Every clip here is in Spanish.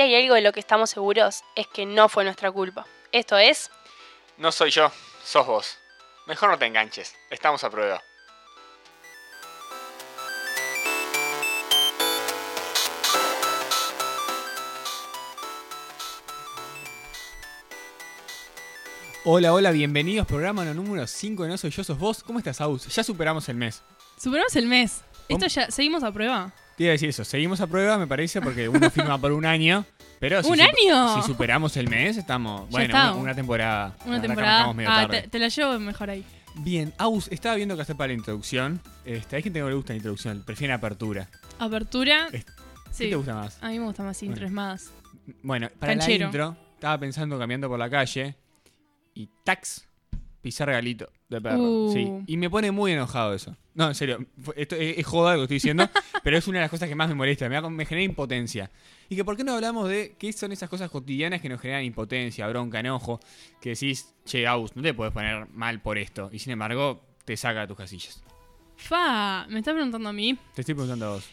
si hay algo de lo que estamos seguros es que no fue nuestra culpa. Esto es... No soy yo, sos vos. Mejor no te enganches, estamos a prueba. Hola, hola, bienvenidos. Programa número 5 de No Soy Yo, Sos Vos. ¿Cómo estás, Aus? Ya superamos el mes. Superamos el mes. ¿Cómo? Esto ya, seguimos a prueba. Te iba a decir eso. Seguimos a prueba, me parece, porque uno firma por un año. Pero si ¿Un año? Si superamos el mes, estamos. Bueno, está. una, una temporada. Una que temporada. medio Ah, tarde. te, te la llevo mejor ahí. Bien, Aus, estaba viendo qué hacer para la introducción. Este, hay gente que no le gusta la introducción, prefiere apertura. Apertura. Es- Sí. ¿Qué te gusta más? A mí me gusta más intro, Bueno. es más. Bueno, para Canchero. la intro, estaba pensando caminando por la calle y tax, pisar regalito de perro. Uh. Sí, y me pone muy enojado eso. No, en serio, esto es, es joda lo que estoy diciendo, pero es una de las cosas que más me molesta, me, me genera impotencia. Y que por qué no hablamos de qué son esas cosas cotidianas que nos generan impotencia, bronca, enojo, que decís, che, Aus, no te puedes poner mal por esto. Y sin embargo, te saca de tus casillas. Fa, me está preguntando a mí. Te estoy preguntando a vos.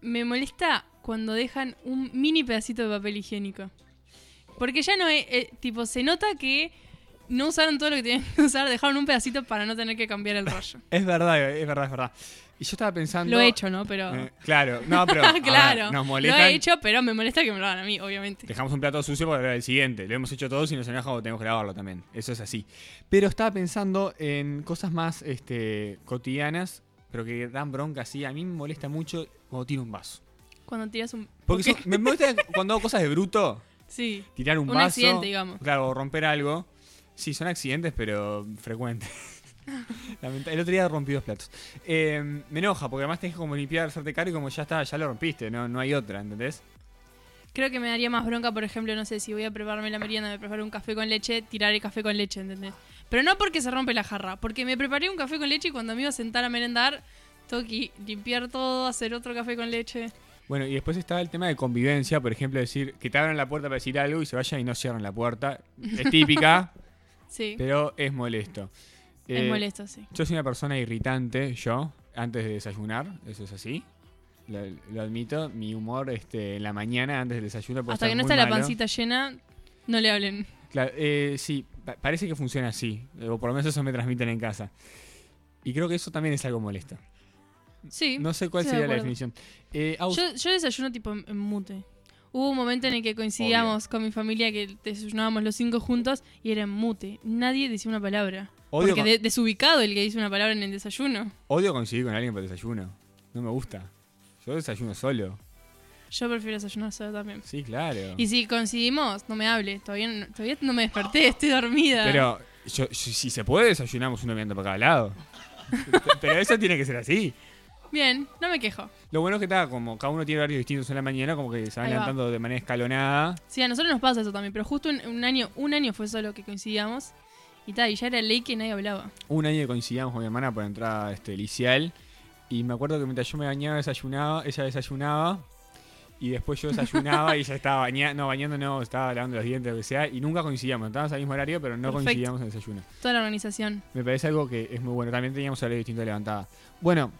Me molesta cuando dejan un mini pedacito de papel higiénico. Porque ya no es. eh, tipo, se nota que no usaron todo lo que tenían que usar, dejaron un pedacito para no tener que cambiar el rollo. Es verdad, es verdad, es verdad. Y yo estaba pensando... Lo he hecho, ¿no? Pero. Eh, claro, no, pero a ver, claro. nos lo molestan. he hecho, pero me molesta que me lo hagan a mí, obviamente. Dejamos un plato sucio para ver el siguiente. Lo hemos hecho todos y nos enoja cuando tenemos que lavarlo también. Eso es así. Pero estaba pensando en cosas más este, cotidianas, pero que dan bronca así. A mí me molesta mucho cuando tiro un vaso. Cuando tiras un. Porque son- me molesta cuando hago cosas de bruto. Sí. Tirar un, Un vaso. accidente, digamos. Claro, o romper algo. Sí, son accidentes, pero frecuentes. El otro día rompí dos platos. Eh, me enoja, porque además tenés que como limpiar, hacerte cargo y como ya está, ya lo rompiste. No, no hay otra, ¿entendés? Creo que me daría más bronca, por ejemplo, no sé, si voy a prepararme la merienda, me preparo un café con leche, tirar el café con leche, ¿entendés? Pero no porque se rompe la jarra, porque me preparé un café con leche y cuando me iba a sentar a merendar, tengo que limpiar todo, hacer otro café con leche. Bueno, y después está el tema de convivencia, por ejemplo, decir que te abran la puerta para decir algo y se vayan y no cierran la puerta. Es típica, Sí, pero es molesto. es Eh, molesto, sí. Yo soy una persona irritante, yo, antes de desayunar, eso es así. Lo, lo admito, mi humor este, en la mañana antes del desayuno puede Hasta que no muy está la pancita llena, no le hablen. Claro, eh, sí, pa- parece que funciona así, eh, o por lo menos eso me transmiten en casa. Y creo que eso también es algo molesto. Sí, No sé cuál sería la definición. Eh, yo, yo desayuno tipo en mute. Hubo un momento en el que coincidíamos con mi familia que desayunábamos los cinco juntos y era en mute. Nadie decía una palabra. odio, Porque con- de- desubicado el que dice una palabra en el desayuno. odio coincidir con alguien para el desayuno. No me gusta. Yo desayuno solo. Yo prefiero desayunar solo también. Sí, claro. Y si coincidimos, no me hable. Todavía no, todavía no me desperté, estoy dormida. Pero yo, yo- si se puede, desayunamos uno mirando para cada lado. Pero eso tiene que ser así. Bien, no me quejo. Lo bueno es que está, como cada uno tiene horarios distintos en la mañana, como que se van Ahí va. levantando de manera escalonada. Sí, a nosotros nos pasa eso también, pero justo un, un año, un año fue solo que coincidíamos. Y tal, y ya era ley que nadie hablaba. Un año coincidíamos con mi hermana por entrada este, licial. Y me acuerdo que mientras yo me bañaba, desayunaba, ella desayunaba. Y después yo desayunaba y ella estaba bañando, no, bañando no, estaba lavando los dientes, lo que sea. Y nunca coincidíamos, estábamos al mismo horario, pero no coincidíamos en el desayuno. Toda la organización. Me parece algo que es muy bueno. También teníamos horario distinto de levantada. Bueno,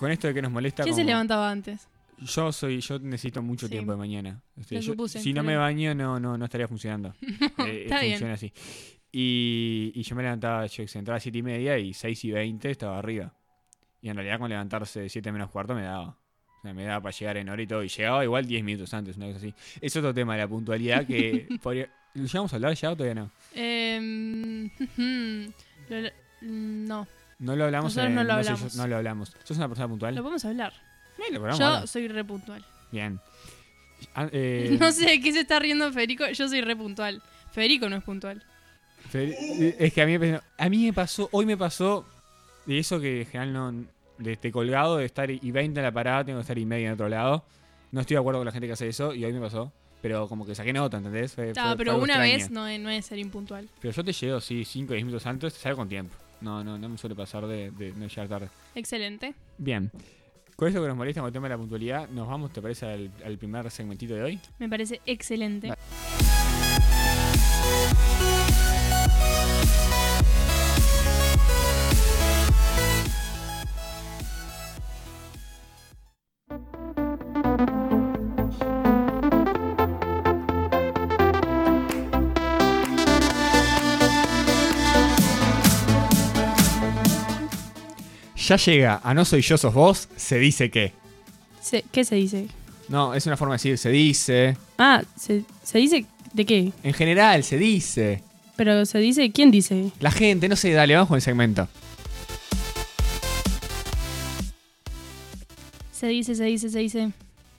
con esto de que nos molesta. ¿Quién se levantaba antes? Yo soy, yo necesito mucho Sí. tiempo de mañana. Este, yo- supuse, si no me bien. baño, no, no, no estaría funcionando. Eh, Está bien. funciona así. Y, y yo me levantaba, yo entraba a 7 y media y 6 y 20 estaba arriba. Y en realidad con levantarse 7 menos cuarto me daba. O sea, me daba para llegar en hora y todo. Y llegaba igual 10 minutos antes, una cosa así. Es otro tema de la puntualidad que podría... ¿Lo llegamos a hablar ya o todavía no? Em, no, No lo hablamos. Nosotros en- no lo sé, yo- hablamos. no lo hablamos. ¿Sos una persona puntual? lo podemos hablar. Lo Yo soy re puntual. Bien. Ah, eh, No sé de qué se está riendo Federico, yo soy re puntual. Federico no es puntual. Eh, Es que a mí, a mí me pasó, hoy me pasó de eso que en general no, de este colgado, de estar y 20 en la parada, tengo que estar y media en otro lado. No estoy de acuerdo con la gente que hace eso y hoy me pasó. Pero como que saqué nota, ¿entendés? Fue- fue- pero fue una vez no es, no es ser impuntual. Pero yo te llego, sí, 5 o 10 minutos antes, salgo con tiempo. No, no, no me suele pasar de, de no llegar tarde. Excelente. Bien. Con eso que nos molesta con el tema de la puntualidad, nos vamos, ¿te parece, al, al primer segmentito de hoy? Me parece excelente. Dale. Ya llega a no soy yo, sos vos, se dice que. Se- ¿Qué se dice? No, es una forma de decir, se dice. Ah, ¿se, se dice de qué? En general, se dice. Pero se dice, ¿quién dice? La gente, no sé, dale, vamos con el segmento. Se dice, se dice, se dice.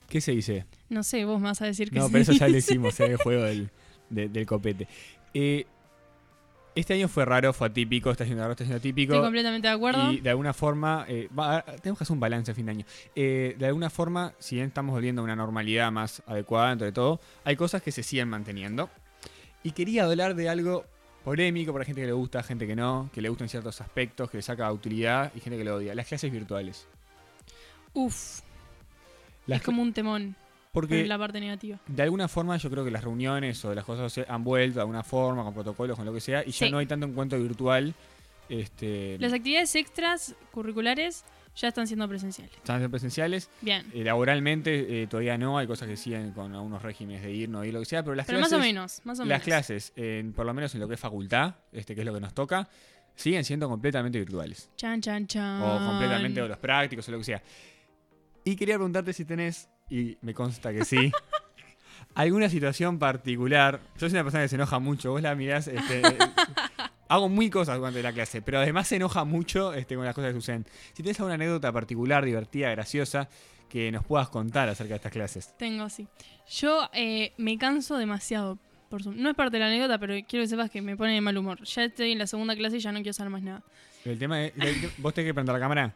¿Qué se dice? No sé, vos me vas a decir que No, se pero eso ya lo hicimos en el juego del, de- del copete. Eh, este año fue raro, fue atípico, está siendo raro, está siendo atípico. Estoy completamente de acuerdo. Y de alguna forma, eh, va- tenemos que hacer un balance a fin de año. Eh, de alguna forma, si bien estamos volviendo a una normalidad más adecuada dentro de todo, hay cosas que se siguen manteniendo. Y quería hablar de algo polémico para gente que le gusta, gente que no, que le gustan ciertos aspectos, que le saca utilidad y gente que lo odia. Las clases virtuales. Uf, Las es como un temón porque por la parte negativa. de alguna forma yo creo que las reuniones o las cosas han vuelto de alguna forma, con protocolos, con lo que sea, y ya Sí. no hay tanto encuentro virtual. Este, Las actividades extras curriculares ya están siendo presenciales. están presenciales. Bien. Eh, laboralmente eh, todavía no, hay cosas que siguen con algunos regímenes de ir, no ir, lo que sea, pero las Pero clases, más o menos, más o las menos. clases, en- por lo menos en lo que es facultad, este, que es lo que nos toca, siguen siendo completamente virtuales. Chan, chan, chan. O completamente o los prácticos o lo que sea. Y quería preguntarte si tenés, y me consta que sí, alguna situación particular. Yo soy una persona que se enoja mucho, vos la mirás, este, hago mil cosas durante la clase, pero además se enoja mucho este, con las cosas que suceden. Si tenés alguna anécdota particular, divertida, graciosa, que nos puedas contar acerca de estas clases. Tengo, sí. Yo eh, me canso demasiado por Zoom. No es parte de la anécdota, pero quiero que sepas que me pone de mal humor. Ya estoy en la segunda clase y ya no quiero saber más nada. El tema es, ¿Vos tenés que prender la cámara?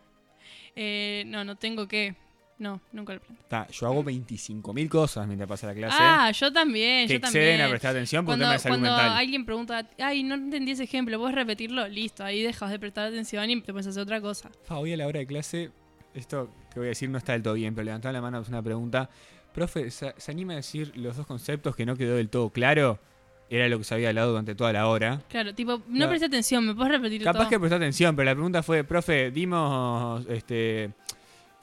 Eh, no, no tengo que. No, nunca lo prendo. Está, yo hago 25.000 cosas mientras pasa la clase. Ah, yo también, que yo exceden también. a prestar atención por un Cuando, tema de salud cuando mental. alguien pregunta, ay, no entendí ese ejemplo, ¿puedes repetirlo? Listo, ahí dejas de prestar atención y te puedes hacer otra cosa. Fa, hoy a la hora de clase, esto que voy a decir no está del todo bien, pero levantaba la mano es una pregunta. Profe, ¿se, se anima a decir los dos conceptos que no quedó del todo claro? Era lo que se había hablado durante toda la hora. Claro, tipo, no No. presté atención, ¿me puedes repetir Capaz todo? que prestó atención, pero la pregunta fue, profe, dimos este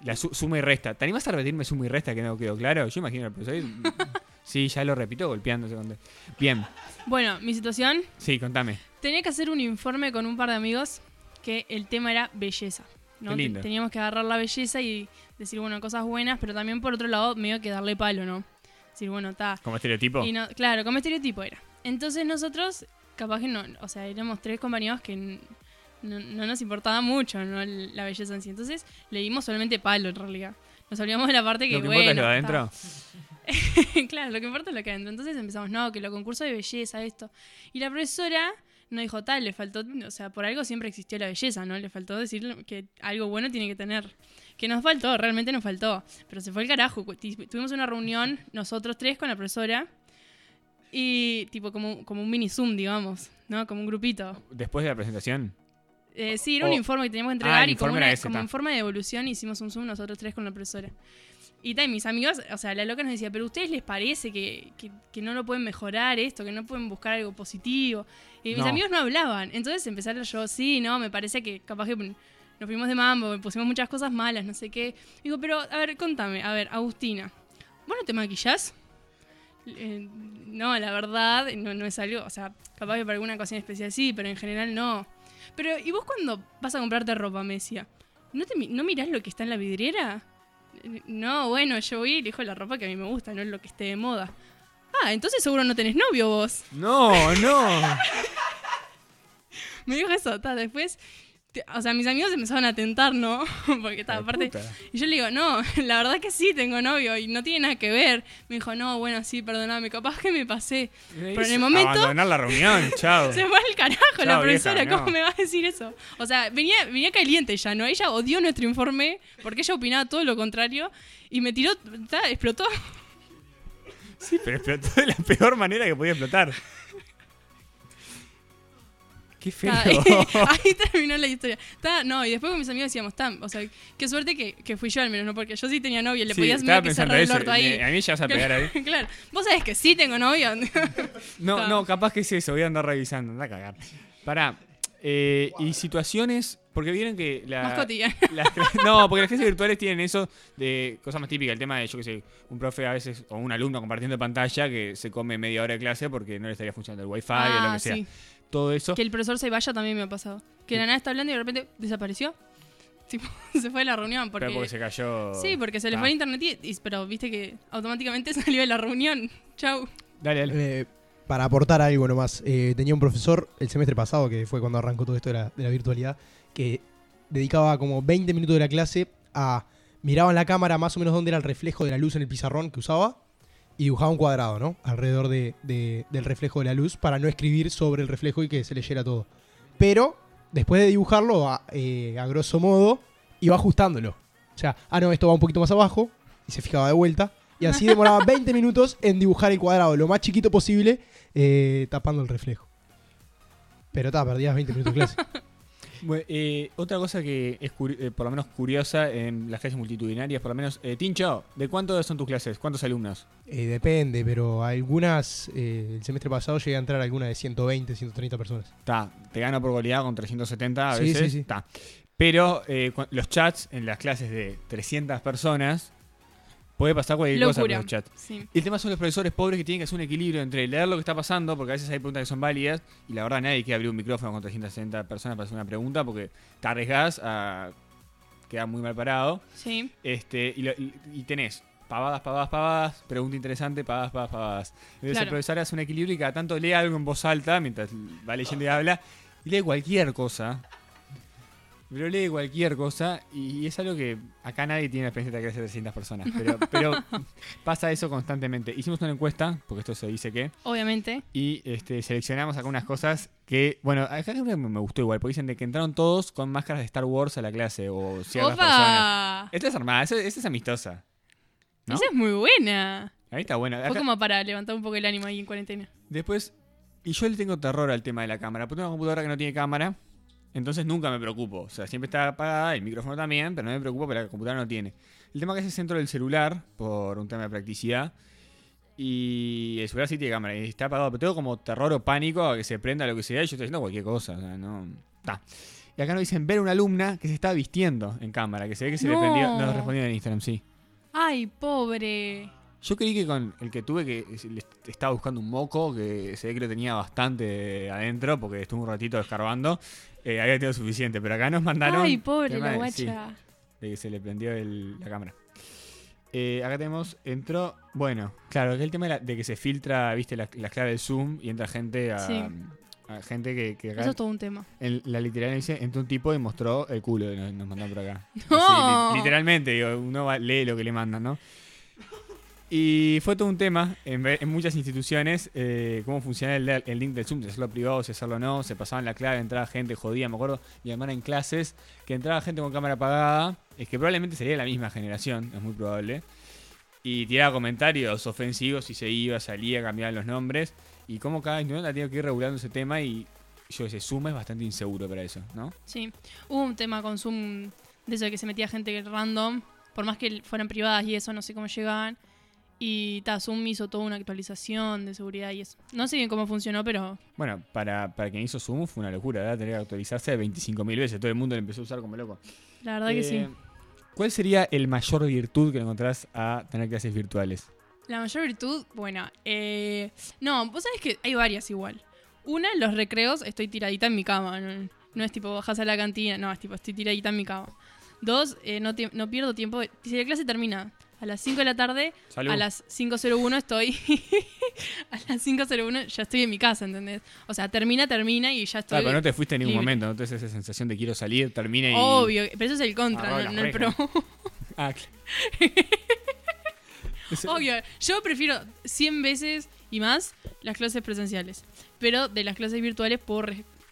la su- suma y resta. ¿Te animás a repetirme suma y resta que no quedó claro? Yo imagino al profesor. sí, ya lo repito golpeándose. con- Bien, Bueno, mi situación, sí, contame. tenía que hacer un informe con un par de amigos que el tema era belleza. ¿no? Qué lindo. Te- Teníamos que agarrar la belleza y decir, bueno, cosas buenas, pero también por otro lado, medio que darle palo, ¿no? Decir, bueno, está. Como estereotipo. Y no, claro, como estereotipo era. Entonces nosotros, capaz que no, o sea, éramos tres compañeros que no, no nos importaba mucho ¿no? La belleza en sí. Entonces le dimos solamente palo en realidad. Nos olvidamos de la parte que, lo que bueno, importa es lo de adentro. claro, lo que importa es lo que adentro. Entonces empezamos, no, que lo concurso de belleza, esto. Y la profesora nos dijo, tal, le faltó, o sea, por algo siempre existió la belleza, ¿no? Le faltó decir que algo bueno tiene que tener. Que nos faltó, realmente nos faltó. Pero se fue el carajo. Tuvimos una reunión, nosotros tres, con la profesora. Y tipo como, como un mini Zoom, digamos, ¿no? Como un grupito. Después de la presentación. Eh, sí, era un informe que teníamos que Ah, entregar el y como, una, como ta. en forma de evolución hicimos un Zoom nosotros tres con la profesora. Y ta, y mis amigos, o sea, la loca nos decía, pero ¿a ustedes les parece que, que- que no lo pueden mejorar esto, que no pueden buscar algo positivo? Y mis No. amigos no hablaban. Entonces empezaron yo, sí, no, me parece que capaz que nos fuimos de mambo, pusimos muchas cosas malas, no sé qué. Digo, pero a ver, contame, a ver, Agustina, ¿vos no te maquillás? Eh, no, la verdad, no, no es algo, o sea, capaz que para alguna ocasión especial sí, pero en general no. Pero, ¿y vos cuando vas a comprarte ropa, me decía? ¿No, te, ¿No mirás lo que está en la vidriera? "Eh, No, bueno, yo voy y elijo la ropa que a mí me gusta, no lo que esté de moda. Ah, entonces seguro no tenés novio vos. No, no. Me dijo eso, ta, después... O sea, mis amigos empezaron a tentar, ¿no? Porque estaba aparte... Y yo le digo, no, la verdad que sí, tengo novio y no tiene nada que ver. Me dijo, no, bueno, sí, perdóname, capaz que me pasé. Pero en el momento Abandonar la reunión, chao. se fue al carajo la profesora, vieja, ¿cómo no. me va a decir eso? O sea, venía, venía caliente ya, ¿no? Ella odió nuestro informe porque ella opinaba todo lo contrario y me tiró, ta, explotó. Sí, pero explotó de la peor manera que podía explotar. Qué feo. Ahí terminó la historia. No, y después con mis amigos decíamos, o sea, qué suerte que, que fui yo al menos, ¿no? Porque yo sí tenía novio, le Sí, podías medio que cerrar el orto ahí. A mí ya vas a pegar ahí. claro, vos sabés que sí tengo novio. No, no, capaz que es eso, voy a andar revisando, anda a cagar. Pará. eh, y situaciones, porque vieron que la, Más las no, porque las clases virtuales tienen eso de cosas más típicas, el tema de, yo que sé, un profe a veces, o un alumno compartiendo pantalla que se come media hora de clase porque no le estaría funcionando el wifi o lo Ah, que sea. sí. Todo eso. Que el profesor se vaya también me ha pasado. Que de la nada está hablando y de repente desapareció. tipo, se fue de la reunión. Porque, Pero porque se cayó. Sí, porque se le Ah. fue el internet, y, y- pero viste que automáticamente salió de la reunión. Chau. Dale, dale. Eh, para aportar algo nomás, eh, tenía un profesor el semestre pasado, que fue cuando arrancó todo esto de la, de la virtualidad, que dedicaba como 20 minutos de la clase a miraba en la cámara más o menos dónde era el reflejo de la luz en el pizarrón que usaba y dibujaba un cuadrado, ¿no? Alrededor de- de- del reflejo de la luz para no escribir sobre el reflejo y que se leyera todo. Pero después de dibujarlo, a, eh, a grosso modo, iba ajustándolo. O sea, ah, no, esto va un poquito más abajo y se fijaba de vuelta. Y así demoraba 20 minutos en dibujar el cuadrado lo más chiquito posible, eh, tapando el reflejo. Pero está, perdías 20 minutos de clase. Bueno, eh, otra cosa que es eh, por lo menos curiosa en las clases multitudinarias, por lo menos, eh, Tincho, ¿de cuántos son tus clases? ¿Cuántos alumnos? Eh, depende, pero algunas, eh, el semestre pasado llegué a entrar a alguna de 120, 130 personas. Está, te gano por goleada con 370 a Sí, veces. sí, sí. Está. Pero los chats en las clases de 300 personas, puede pasar cualquier cosa Locura. los chats. Sí. El tema son los profesores pobres que tienen que hacer un equilibrio entre leer lo que está pasando, porque a veces hay preguntas que son válidas, y la verdad nadie quiere abrir un micrófono con 360 personas para hacer una pregunta, porque te arriesgas a quedar muy mal parado. Sí. Este, y, lo- y- y tenés pavadas, pavadas, pavadas, pregunta interesante, pavadas, pavadas, pavadas. Entonces Claro. el profesor hace un equilibrio y cada tanto lee algo en voz alta mientras va leyendo y habla, y lee cualquier cosa. Pero lee cualquier cosa y es algo que acá nadie tiene la experiencia de clase de 300 personas. Pero, pero pasa eso constantemente. Hicimos una encuesta, porque esto se dice que, Obviamente. y este, seleccionamos acá unas cosas que, bueno, acá creo que me gustó igual, porque dicen de que entraron todos con máscaras de Star Wars a la clase o ciertas personas. ¡Opa! Esta es armada, esa, esa es amistosa. ¿no? Esa es muy buena. Ahí está buena. Fue Acá- como para levantar un poco el ánimo ahí en cuarentena. Después, y yo le tengo terror al tema de la cámara, porque tengo una computadora que no tiene cámara, entonces nunca me preocupo. O sea, siempre está apagada, el micrófono también, pero no me preocupo porque la computadora no tiene. El tema que es el centro del celular, por un tema de practicidad, y el celular sí tiene cámara, y está apagado, pero tengo como terror o pánico a que se prenda lo que sea, y yo estoy haciendo cualquier cosa, o sea, no... Está. Y acá nos dicen ver una alumna que se está vistiendo en cámara, que se ve que se le No. prendió... Nos respondieron en Instagram, sí. Ay, pobre. Yo creí que con el que tuve que es- le estaba buscando un moco, que se ve que lo tenía bastante adentro, porque estuve un ratito descarbando, eh, había tenido suficiente, pero acá nos mandaron... Ay, pobre la de- sí, guacha. de que se le prendió el- la cámara. Eh, acá tenemos, entró, bueno, claro, que el tema de, la- de que se filtra, viste, la- las claves del Zoom y entra gente a... Sí. a gente que, que acá Eso es todo un tema. en la literal dice, entró un tipo y mostró el culo que nos, nos mandaron por acá. ¡No! Así, li- literalmente, digo, uno va- lee lo que le mandan, ¿no? Y fue todo un tema en, muchas instituciones, eh, cómo funciona el, link del Zoom, si hacerlo privado, si hacerlo no, se pasaban la clave, entraba gente jodida, me acuerdo, mi hermana en clases, que entraba gente con cámara apagada, es que probablemente sería la misma generación, es muy probable, y tiraba comentarios ofensivos y se iba, salía, cambiaban los nombres, y cómo cada institución ha tenido que ir regulando ese tema y yo ese Zoom es bastante inseguro para eso, ¿no? Sí. Hubo un tema con Zoom de eso de que se metía gente random. Por más que fueran privadas y eso, no sé cómo llegaban. Y ta, Zoom hizo toda una actualización de seguridad y eso. No sé bien cómo funcionó, pero Bueno, para, para quien hizo Zoom fue una locura, ¿verdad? Tener que actualizarse 25.000 veces. Todo el mundo lo empezó a usar como loco. la verdad que sí. Eh, ¿Cuál sería el mayor virtud que encontrás a tener clases virtuales? La mayor virtud, bueno, eh, no, vos sabés que hay varias igual. Una, los recreos, estoy tiradita en mi cama. No, no es tipo bajas a la cantina, no, es tipo estoy tiradita en mi cama. Dos, eh, no, no pierdo tiempo. Si la clase termina a las 5 de la tarde, Salud. a las 5.01 estoy. a las 5.01 ya estoy en mi casa, ¿entendés? O sea, termina, termina y ya estoy. Claro, pero no te fuiste en ningún libre. momento, no te esa sensación de quiero salir, termina y... Obvio, pero eso es el contra, no, no el pro. Ah, Obvio, yo prefiero 100 veces y más las clases presenciales. Pero de las clases virtuales puedo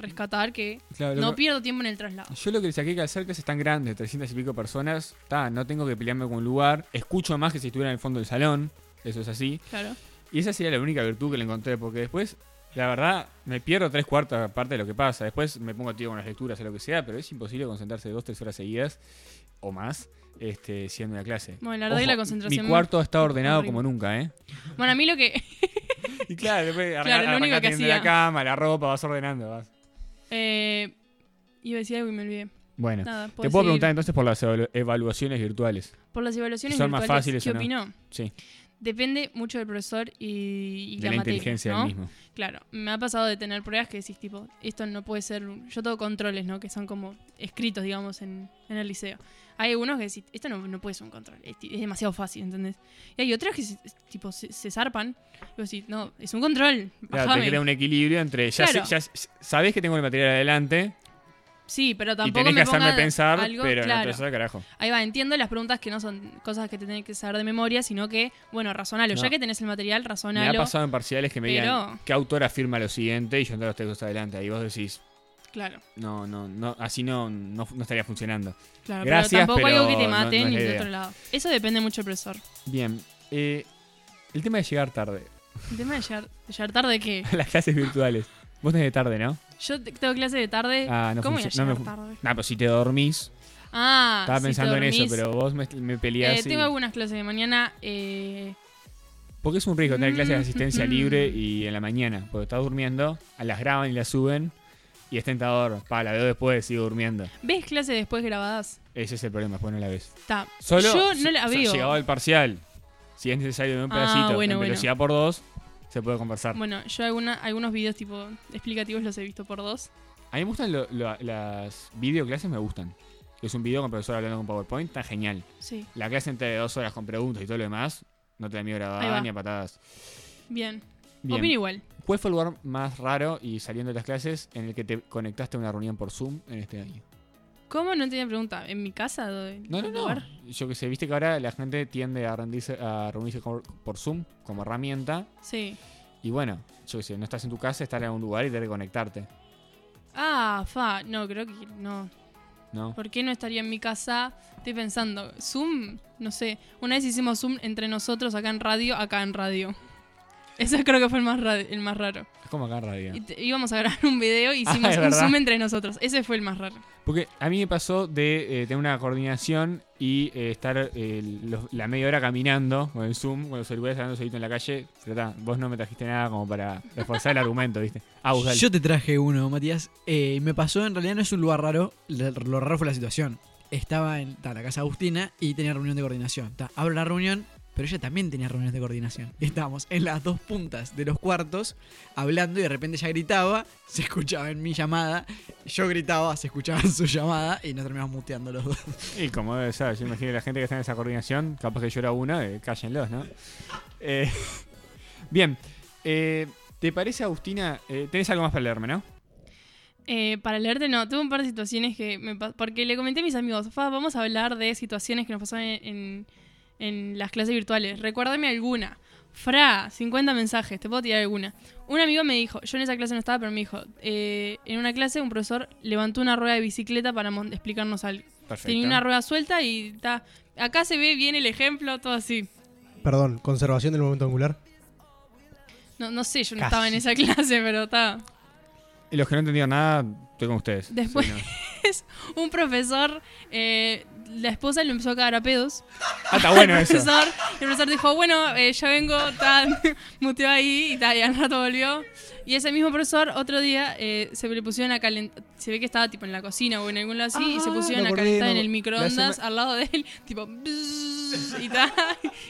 rescatar que claro, no que- pierdo tiempo en el traslado. Yo lo que saqué que hacer clases tan grandes, 300 y pico personas, ta, no tengo que pelearme con un lugar, escucho más que si estuviera en el fondo del salón, eso es así. Claro. Y esa sería la única virtud que le encontré, porque después, la verdad, me pierdo tres cuartas parte de lo que pasa. Después me pongo tío con las lecturas o lo que sea, pero es imposible concentrarse dos, tres horas seguidas o más este, siendo una clase. Bueno, la verdad que la concentración Mi cuarto está ordenado como nunca, ¿eh? Bueno, a mí lo que. Y claro, después Claro, lo único que la cama, la ropa, vas ordenando, vas. Eh, iba a decir algo y me olvidé. Bueno, Nada, te puedo seguir. preguntar entonces por las evalu- evaluaciones virtuales. Por las evaluaciones ¿Son más virtuales, fáciles ¿qué o no? opinó? Sí. Depende mucho del profesor y, y de la, la materia, inteligencia ¿no? del mismo. Claro, me ha pasado de tener pruebas que decís, tipo, esto no puede ser. Yo tengo controles, ¿no? Que son como escritos, digamos, en, en el liceo. Hay algunos que decís, esto no, no puede ser un control, es, es demasiado fácil, ¿entendés? Y hay otros que, se- tipo, se, se zarpan. Y decís, no, es un control. Claro, te bajame". crea un equilibrio entre. Ya, sé- Claro. ya sabés que tengo el material adelante Sí, pero y tampoco tenés me que hacerme pensar, algo, pero no claro. al carajo. Ahí va, entiendo las preguntas que no son cosas que te tenés que saber de memoria, sino que, bueno, razonalo. No. Ya que tenés el material, Me ha razonalo. pasado en parciales que me digan qué autor afirma lo siguiente y yo tengo los textos adelante. Y vos decís, Claro, no, no, no, así no, no, no estaría funcionando. claro. Gracias, pero tampoco pero algo que te no- no maten y la de otro lado. Eso depende mucho del profesor. Bien, eh, el tema de llegar tarde. El tema de llegar, de llegar tarde, ¿qué? Las clases virtuales. Vos tenés de tarde, ¿no? Yo te- tengo clase de tarde. Ah, no ¿Cómo voy a no llegar me fu- tarde? Nah, pero si te dormís. Ah, Estaba si te pensando en eso, dormís. pero vos me, me peleás. Eh, y- tengo algunas clases de mañana. Eh, Porque es un riesgo tener clases de Mm, asistencia mm. libre y en la mañana. Porque estás durmiendo, a las graban y las suben. Y es tentador. Pa, la veo después, sigo durmiendo. ¿Ves clases después grabadas? Ese es el problema, después no la ves. Está. Solo Yo no la veo. llegado el parcial. Si es necesario de un Ah, pedacito bueno, en bueno. velocidad por dos, se puede conversar. Bueno, yo alguna, algunos videos tipo explicativos los he visto por dos. A mí me gustan lo- lo- las videoclases, me gustan. Es un video con el profesor hablando con PowerPoint, está genial. Sí. La clase entre dos horas con preguntas y todo lo demás, no te da miedo grabar ni a patadas. Bien. Bien. Opino igual. ¿Cuál fue el lugar más raro y saliendo de las clases en el que te conectaste a una reunión por Zoom en este año? ¿Cómo? No tenía pregunta. ¿En mi casa? ¿Dónde- No, no, lugar? Yo que sé, viste que ahora la gente tiende a, rendirse, a reunirse por, por Zoom como herramienta. Sí. Y bueno, yo que sé, no estás en tu casa, estás en algún lugar y tenés que conectarte. Ah, fa. No, creo que no. ¿No? ¿Por qué no estaría en mi casa? Estoy pensando. Zoom, no sé. Una vez hicimos Zoom entre nosotros acá en radio, acá en radio. Ese creo que fue el más, ra- el más raro. Es como acá en radio. Y te- íbamos a grabar un video y Ah, hicimos es un. Zoom entre nosotros. Ese fue el más raro. Porque a mí me pasó de eh, tener una coordinación y eh, estar eh, los- la media hora caminando con el Zoom, con los celulares hablando solito en la calle. Pero ta, vos no me trajiste nada como para reforzar el argumento, ¿viste? Ah, vos. Yo te traje uno, Matías. Eh, me pasó, en realidad no es un lugar raro. Lo raro fue la situación. Estaba en ta, la casa de Agustina y tenía reunión de coordinación. Ta, abro la reunión, pero ella también tenía reuniones de coordinación. Estábamos en las dos puntas de los cuartos hablando y de repente ella gritaba, se escuchaba en mi llamada, yo gritaba, se escuchaba en su llamada y nos terminamos muteando los dos. Y como debe ser, yo imagino que la gente que está en esa coordinación, capaz que yo era una, eh, cállenlos, ¿no? Eh, bien, eh, ¿te parece, Agustina? eh, tenés algo más para leerme, ¿no? Eh, para leerte, no, tuve un par de situaciones que me Porque le comenté a mis amigos, Fa, vamos a hablar de situaciones que nos pasaron en, en- en las clases virtuales. Recuérdame alguna. Fra, 50 mensajes, te puedo tirar alguna. Un amigo me dijo, yo en esa clase no estaba, pero me dijo, eh, en una clase un profesor levantó una rueda de bicicleta para explicarnos algo. Perfecto. Tenía una rueda suelta y ta, acá se ve bien el ejemplo, todo así. Perdón, conservación del momento angular. No, no sé, yo no Casi. estaba en esa clase, pero está. Y los que no entendieron nada, estoy con ustedes. Después- Sí, no. Un profesor, eh, la esposa le empezó a cagar a pedos. Ah, está bueno el eso. profesor, el profesor dijo, bueno, eh, ya vengo, tal, muteó ahí y tal, y al rato volvió. Y ese mismo profesor, otro día, eh, se le pusieron a calentar, se ve que estaba tipo en la cocina o en algún lado así, y se pusieron a calentar me en el microondas la sema- al lado de él, tipo, y tal.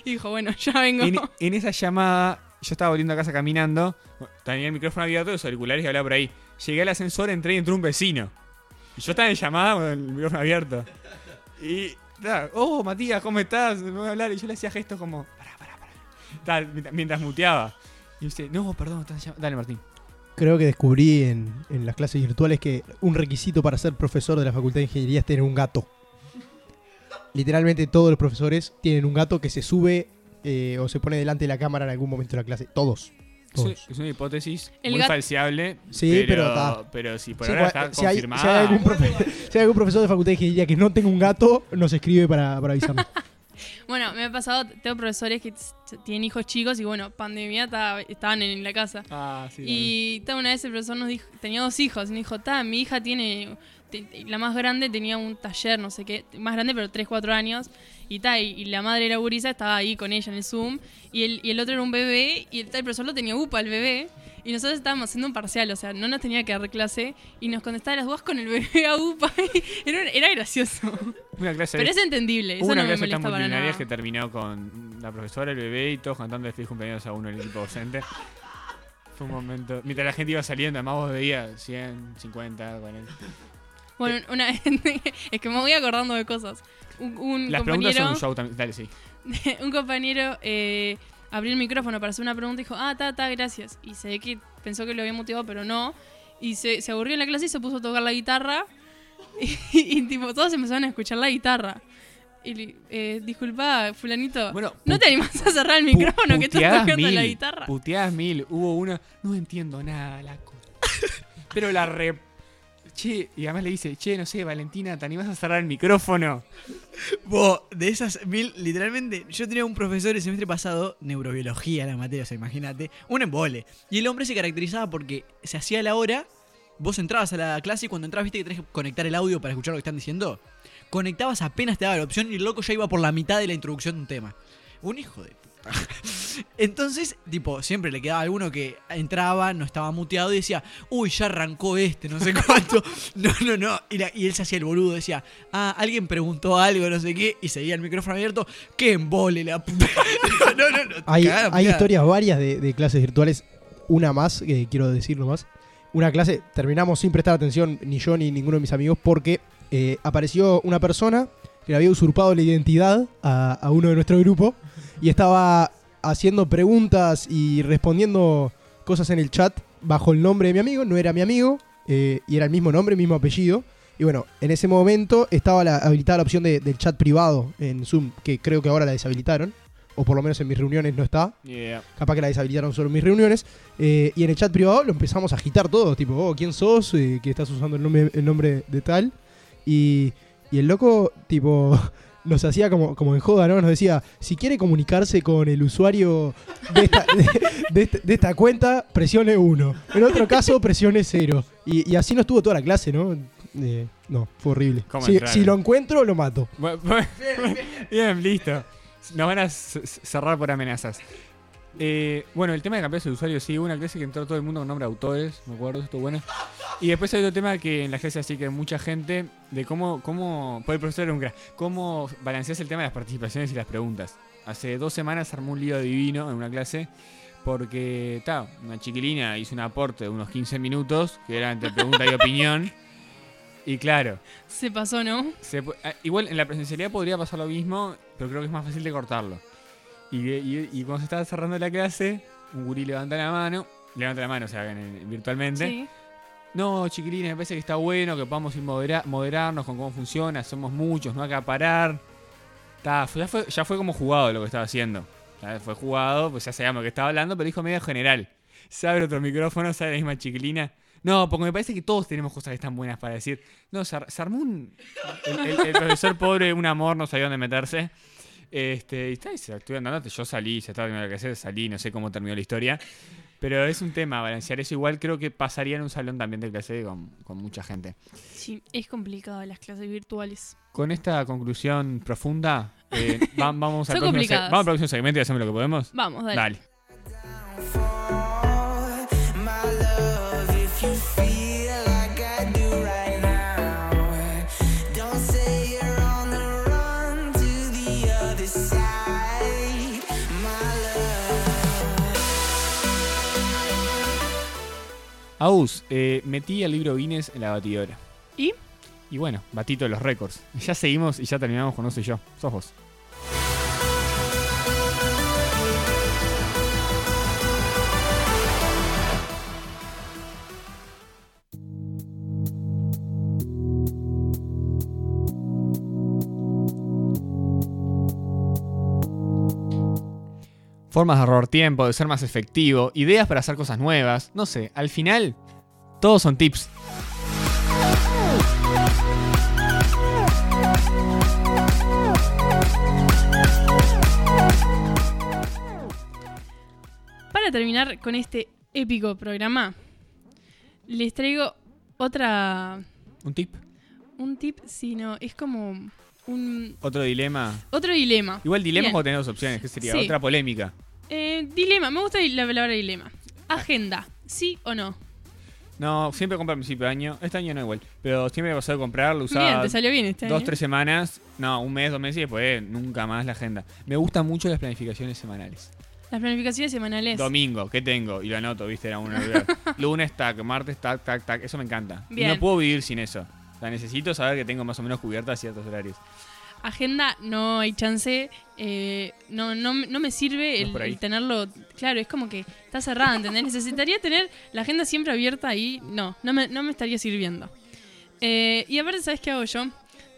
Y dijo, bueno, ya vengo. En, en esa llamada, yo estaba volviendo a casa caminando, tenía el micrófono abierto, los auriculares y hablaba por ahí. Llegué al ascensor, entré y entró un vecino. Y yo estaba en llamada con el micrófono abierto. Y, oh, Matías, ¿cómo estás? Me voy a hablar. Y yo le hacía gestos como, pará, pará, pará. Mientras, muteaba. Y dice, no, perdón. Dale, Martín. Creo que descubrí en, en las clases virtuales que un requisito para ser profesor de la Facultad de Ingeniería es tener un gato. Literalmente todos los profesores tienen un gato que se sube eh, o se pone delante de la cámara en algún momento de la clase. Todos. Es, una hipótesis El muy falseable. Sí, pero pero, ta. pero si por Sí, ahora está si, hay, si confirmada. hay algún profe- si hay algún profesor de Facultad de Ingeniería que no tenga un gato, nos escribe para, para avisarnos. Bueno, me ha pasado, tengo profesores que tienen hijos chicos y bueno, pandemia ta- estaban en la casa. Ah, sí. Y ta, una vez el profesor nos dijo, tenía dos hijos, y me dijo, ta, mi hija tiene, la más grande tenía un taller, no sé qué, más grande pero 3, 4 años, y ta, y, y la madre era gurisa, estaba ahí con ella en el Zoom, y el, y el otro era un bebé, y el, el profesor lo tenía upa el bebé, Y nosotros estábamos haciendo un parcial, o sea, no nos tenía que dar clase. Y nos contestaba las dudas con el bebé a UPA. era, era gracioso. Una clase Pero es entendible, Hubo eso una no me clase tan molesta para nada. que terminó con la profesora, el bebé y todos cantando feliz cumpleaños a uno del equipo docente. Fue un momento. Mientras la gente iba saliendo, además vos veías 100, 50, 40. Bueno, una vez, es que me voy acordando de cosas. Un, un Las preguntas son compañero, un show también. Dale, sí. un compañero eh, abrió el micrófono para hacer una pregunta y dijo, ah, ta, ta, gracias. Y se ve que pensó que lo había motivado, pero no. Y se, se aburrió en la clase y se puso a tocar la guitarra. Y, y, tipo, todos empezaron a escuchar la guitarra. Y eh, disculpa, fulanito, Bueno, ¿no te animás a cerrar el micrófono que estás tocando mil, la guitarra? Puteadas mil. Hubo una. No entiendo nada, la co- Pero la re. Che, y además le dice, che, no sé, Valentina, ¿te animás a cerrar el micrófono? Vos, de esas mil, literalmente, yo tenía un profesor el semestre pasado, neurobiología la materia, o sea, imagínate, un embole. Y el hombre se caracterizaba porque se hacía la hora, vos entrabas a la clase y cuando entrabas viste que tenés que conectar el audio para escuchar lo que están diciendo. Conectabas apenas te daba la opción y el loco ya iba por la mitad de la introducción de un tema. Un hijo de puta. Entonces, tipo, siempre le quedaba alguno que entraba, no estaba muteado y decía, uy, ya arrancó este, no sé cuánto. No, no, no. Y, la- y él se hacía el boludo, decía, ah, alguien preguntó algo, no sé qué, y seguía el micrófono abierto, qué embole la puta. No, no, no. Hay, cagada, hay historias varias de, de clases virtuales. Una más, que quiero decirlo más. Una clase, terminamos sin prestar atención, ni yo ni ninguno de mis amigos, porque eh, apareció una persona que le había usurpado la identidad a, a uno de nuestro grupo y estaba haciendo preguntas y respondiendo cosas en el chat bajo el nombre de mi amigo. No era mi amigo eh, y era el mismo nombre, mismo apellido. Y bueno, en ese momento estaba la, habilitada la opción de- del chat privado en Zoom, que creo que ahora la deshabilitaron. O por lo menos en mis reuniones no está. Yeah. Capaz que la deshabilitaron solo en mis reuniones. Eh, y en el chat privado lo empezamos a agitar todo. Tipo, oh, ¿quién sos? Eh, que estás usando el nombre, el nombre de tal. Y, y el loco, tipo, nos hacía como, como en joda, ¿no? Nos decía, si quiere comunicarse con el usuario de esta, de, de este- de esta cuenta, presione 1. En otro caso, presione 0. Y, y así nos tuvo toda la clase, ¿no? Eh, no, fue horrible. ¿Cómo Si, lo encuentro, lo mato. Bien, listo. Nos van a cerrar por amenazas. Eh, bueno, el tema de cambiarse de usuario, sí, hubo una clase que entró todo el mundo con nombre de autores, me acuerdo, esto bueno. Y después hay otro tema que en la clase así que mucha gente, de cómo, cómo, pues el profesor era un crack, cómo balanceas el tema de las participaciones y las preguntas. Hace dos semanas armó un lío divino en una clase porque, está, una chiquilina hizo un aporte de unos 15 minutos, que era entre pregunta y opinión. Y claro, Se pasó, ¿no? se ah, igual en la presencialidad podría pasar lo mismo, pero creo que es más fácil de cortarlo. Y, y- y cuando se estaba cerrando la clase, un gurí levanta la mano, levanta la mano, o sea, virtualmente. Sí. No, chiquilines, me parece que está bueno que podamos ir modera- moderarnos con cómo funciona, somos muchos, no acaparar. Ta, ya, fue, ya fue como jugado lo que estaba haciendo. Ya fue jugado, pues ya sabíamos que estaba hablando, pero dijo medio general. Se abre otro micrófono, sale la misma chiquilina. No, porque me parece que todos tenemos cosas que están buenas para decir. No, se, ar- se armó un. El, el- el profesor pobre, un amor, no sabía dónde meterse. Este, y está, y se. Yo salí, se estaba lo que hacer, salí, no sé cómo terminó la historia. Pero es un tema, balancear eso. Igual creo que pasaría en un salón también de clase con, con mucha gente. Sí, es complicado las clases virtuales. Con esta conclusión profunda, eh, va- vamos, al próximo vamos al próximo segmento y hacemos lo que podemos. Vamos, dale. Dale. Aus, eh, metí el libro Guinness en la batidora. ¿Y? Y bueno, batito de los récords. Ya seguimos y ya terminamos con No Soy Yo. Sos vos. Formas de ahorrar tiempo, de ser más efectivo, ideas para hacer cosas nuevas. No sé, al final, todos son tips. Para terminar con este épico programa, les traigo otra. Un tip. Un tip, sino es como un. Otro dilema. Otro dilema. Igual dilema tenés dos opciones. ¿Qué sería? Sí. Otra polémica. Eh, dilema, me gusta la palabra dilema. Agenda. ¿Sí o no? No, siempre compro a principio de año. Este año no igual. Pero siempre he pasado de comprar, lo usaba Bien, te salió bien este dos, año. tres semanas. No, un mes, dos meses y después nunca más la agenda. Me gustan mucho las planificaciones semanales. Las planificaciones semanales. Domingo, ¿qué tengo? Y lo anoto, viste, era una Lunes, tac, martes, tac, tac, tac. Eso me encanta. Bien. no puedo vivir sin eso. O sea, necesito saber que tengo más o menos cubiertas ciertos horarios. Agenda, no hay chance. eh, no, no, no me sirve el, el tenerlo. Claro, es como que está cerrada, ¿entendés? Necesitaría tener la agenda siempre abierta ahí. No, no me, no me estaría sirviendo. Eh, y aparte, ¿sabes qué hago yo?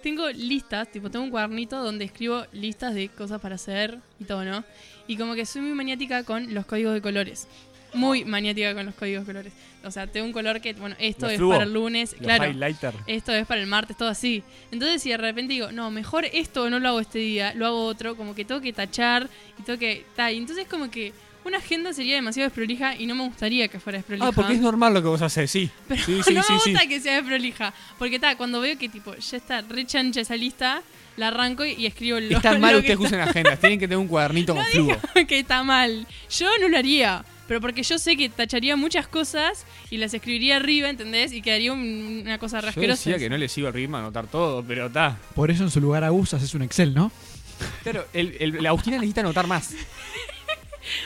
Tengo listas, tipo, tengo un cuadernito donde escribo listas de cosas para hacer y todo, ¿no? Y como que soy muy maniática con los códigos de colores. Muy maniática con los códigos colores. O sea, tengo un color que, bueno, esto Los es fluo, para el lunes, claro highlighter. esto es para el martes, todo así. Entonces, si de repente digo, no, mejor esto no lo hago este día, lo hago otro, como que tengo que tachar y tengo que. Ta, y entonces, como que una agenda sería demasiado desprolija y no me gustaría que fuera desprolija. Ah, porque es normal lo que vos haces, sí. Pero sí, sí, no sí, me gusta que sea desprolija. Porque ta, cuando veo que tipo ya está re chancha esa lista, la arranco y, y escribo lo, Está mal ustedes que que, usen agendas. Tienen que tener un cuadernito con flujo. está, que está mal. Yo no lo haría. Pero porque yo sé que tacharía muchas cosas y las escribiría arriba, ¿entendés? Y quedaría un- una cosa Yo rasquerosa. decía que no le sigo el ritmo a anotar todo, pero está. Por eso en su lugar a haces un Excel, ¿no? Claro, el, el- la Agustina necesita anotar más.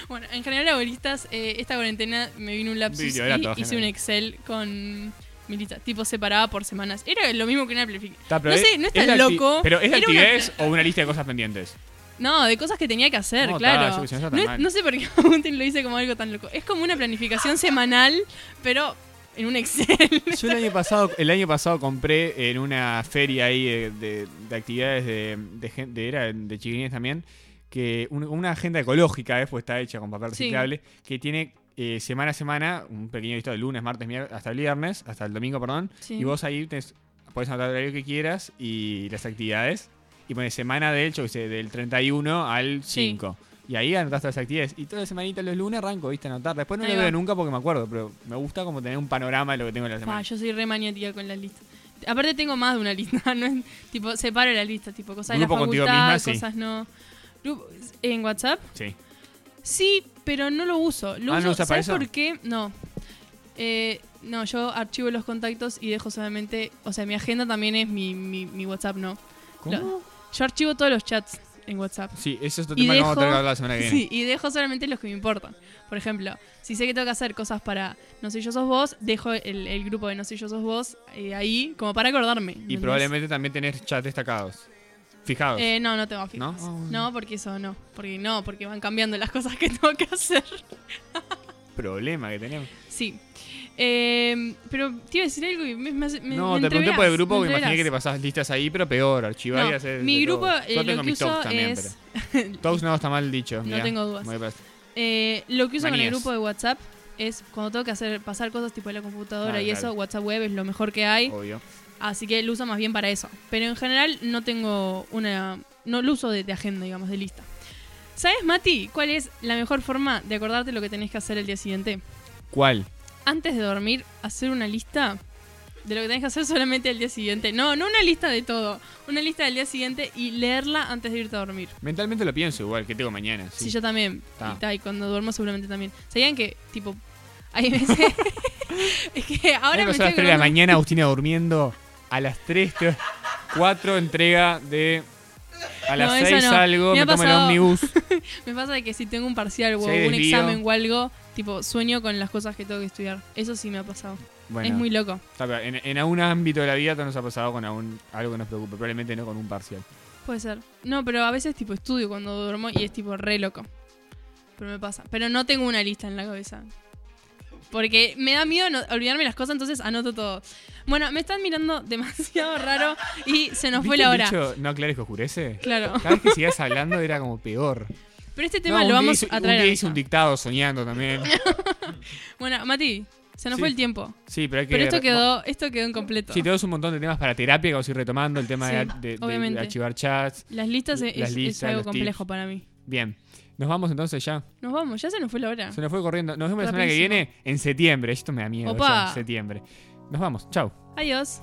Bueno, en general, abuelistas, eh, esta cuarentena me vino un lapsus Video, era y hice general. un Excel con mi lista, tipo separada por semanas. Era lo mismo que una. Está, pero No sé, es- no es es tan acti- loco. Pero es de Era una- actividades o una lista de cosas pendientes. No, de cosas que tenía que hacer, No, claro. yo no no, sé por qué Agustín lo hice como algo tan loco. Es como una planificación semanal, pero en un Excel. Yo el año pasado, el año pasado compré en una feria ahí de, de- de actividades de, de, de- era de chiquilines también, que un- una agenda ecológica, eh, pues está hecha con papel Sí. reciclable, que tiene eh, semana a semana un pequeño listo de lunes, martes, miércoles, hasta el viernes, hasta el domingo, perdón, Sí. y vos ahí tenés, podés anotar el horario que quieras y las actividades, y pones semana del, yo sé, del 31 al Sí. 5. Y ahí anotaste las actividades. Y toda la semanita los lunes arranco, viste, anotar. Después no Ahí lo va. veo nunca porque me acuerdo, pero me gusta como tener un panorama de lo que tengo en la semana. Ah, yo soy re maniática con las listas. Aparte tengo más de una lista, no es tipo separo la lista, tipo cosas de la Grupo contigo facultad, misma, sí. cosas no. Grupo- En WhatsApp Sí. Sí, pero no lo uso. Lo Ah, ¿no uso, para ¿Sabes por qué? No. Eh, no, yo archivo los contactos y dejo solamente. O sea, mi agenda también es mi, mi, mi WhatsApp, ¿no? ¿Cómo? Lo- yo archivo todos los chats en WhatsApp. Sí, eso es otro tema que vamos a tener que hablar la semana que viene. Sí, y dejo solamente los que me importan. Por ejemplo, si sé que tengo que hacer cosas para No sé yo sos vos, dejo el, el grupo de No sé yo sos vos eh, ahí como para acordarme. Y ¿entendés? probablemente también tenés chats destacados. Fijados. Eh, no, no tengo fijados. ¿No? ¿No? porque eso no. Porque no, porque van cambiando las cosas que tengo que hacer. Problema que tenemos. Sí. Eh, pero te iba a decir algo y me, me, no, me te pregunté por el grupo, que imaginé que te pasabas listas ahí, pero peor, archivar y No, mi grupo eh, Yo lo tengo que mis uso también, es... pero. No está mal dicho. No mirá. tengo dudas. Eh, lo que uso con Manías. el grupo de WhatsApp es cuando tengo que hacer pasar cosas tipo de la computadora y claro. eso, WhatsApp web es lo mejor que hay. Obvio. Así que lo uso más bien para eso. Pero en general no tengo una. No lo uso de, de agenda, digamos, de lista. ¿Sabes, Mati, cuál es la mejor forma de acordarte lo que tenés que hacer el día siguiente? ¿Cuál? Antes de dormir, hacer una lista de lo que tenés que hacer solamente el día siguiente. No, no una lista de todo. Una lista del día siguiente y leerla antes de irte a dormir. Mentalmente lo pienso igual, que tengo mañana. Sí, Sí. yo también. Y, cuando duermo seguramente también. ¿Sabían que, tipo, hay veces... es que ahora me a las 3 de la mañana, Agustina durmiendo. A las 3, 4 entrega de. A las No, eso 6 no. salgo, Me me, tomo el ómnibus. Me pasa de que si tengo un parcial o un desvío. examen o algo, tipo, sueño con las cosas que tengo que estudiar. Eso sí me ha pasado. Bueno, Es muy loco. en, en algún ámbito de la vida nos ha pasado con algún, algo que nos preocupe. Probablemente no con un parcial. Puede ser. No, pero a veces, tipo, estudio cuando duermo y es, tipo, re loco. Pero me pasa. Pero no tengo una lista en la cabeza. Porque me da miedo no- olvidarme las cosas, entonces anoto todo. Bueno, me están mirando demasiado raro y se nos fue ¿Viste la hora. dicho, no aclares que oscurece? Claro. Cada vez que sigas hablando era como peor. Pero este tema un lo día vamos a Un traer. día a hice un dictado soñando también. Bueno, Mati, se nos Sí. fue el tiempo. Sí, pero hay que. Pero esto quedó, esto quedó incompleto. Sí, tenemos un montón de temas para terapia que vamos a ir retomando. El tema de- Sí, de, de- archivar chats. Las listas es, Las algo complejo tips. para mí. Bien. Nos vamos entonces ya. Nos vamos, ya se nos fue la hora. Se nos fue corriendo. Nos vemos la semana que Rapidísimo. viene en septiembre. Esto me da miedo. Opa. ya, septiembre. Nos vamos. Chau. Adiós.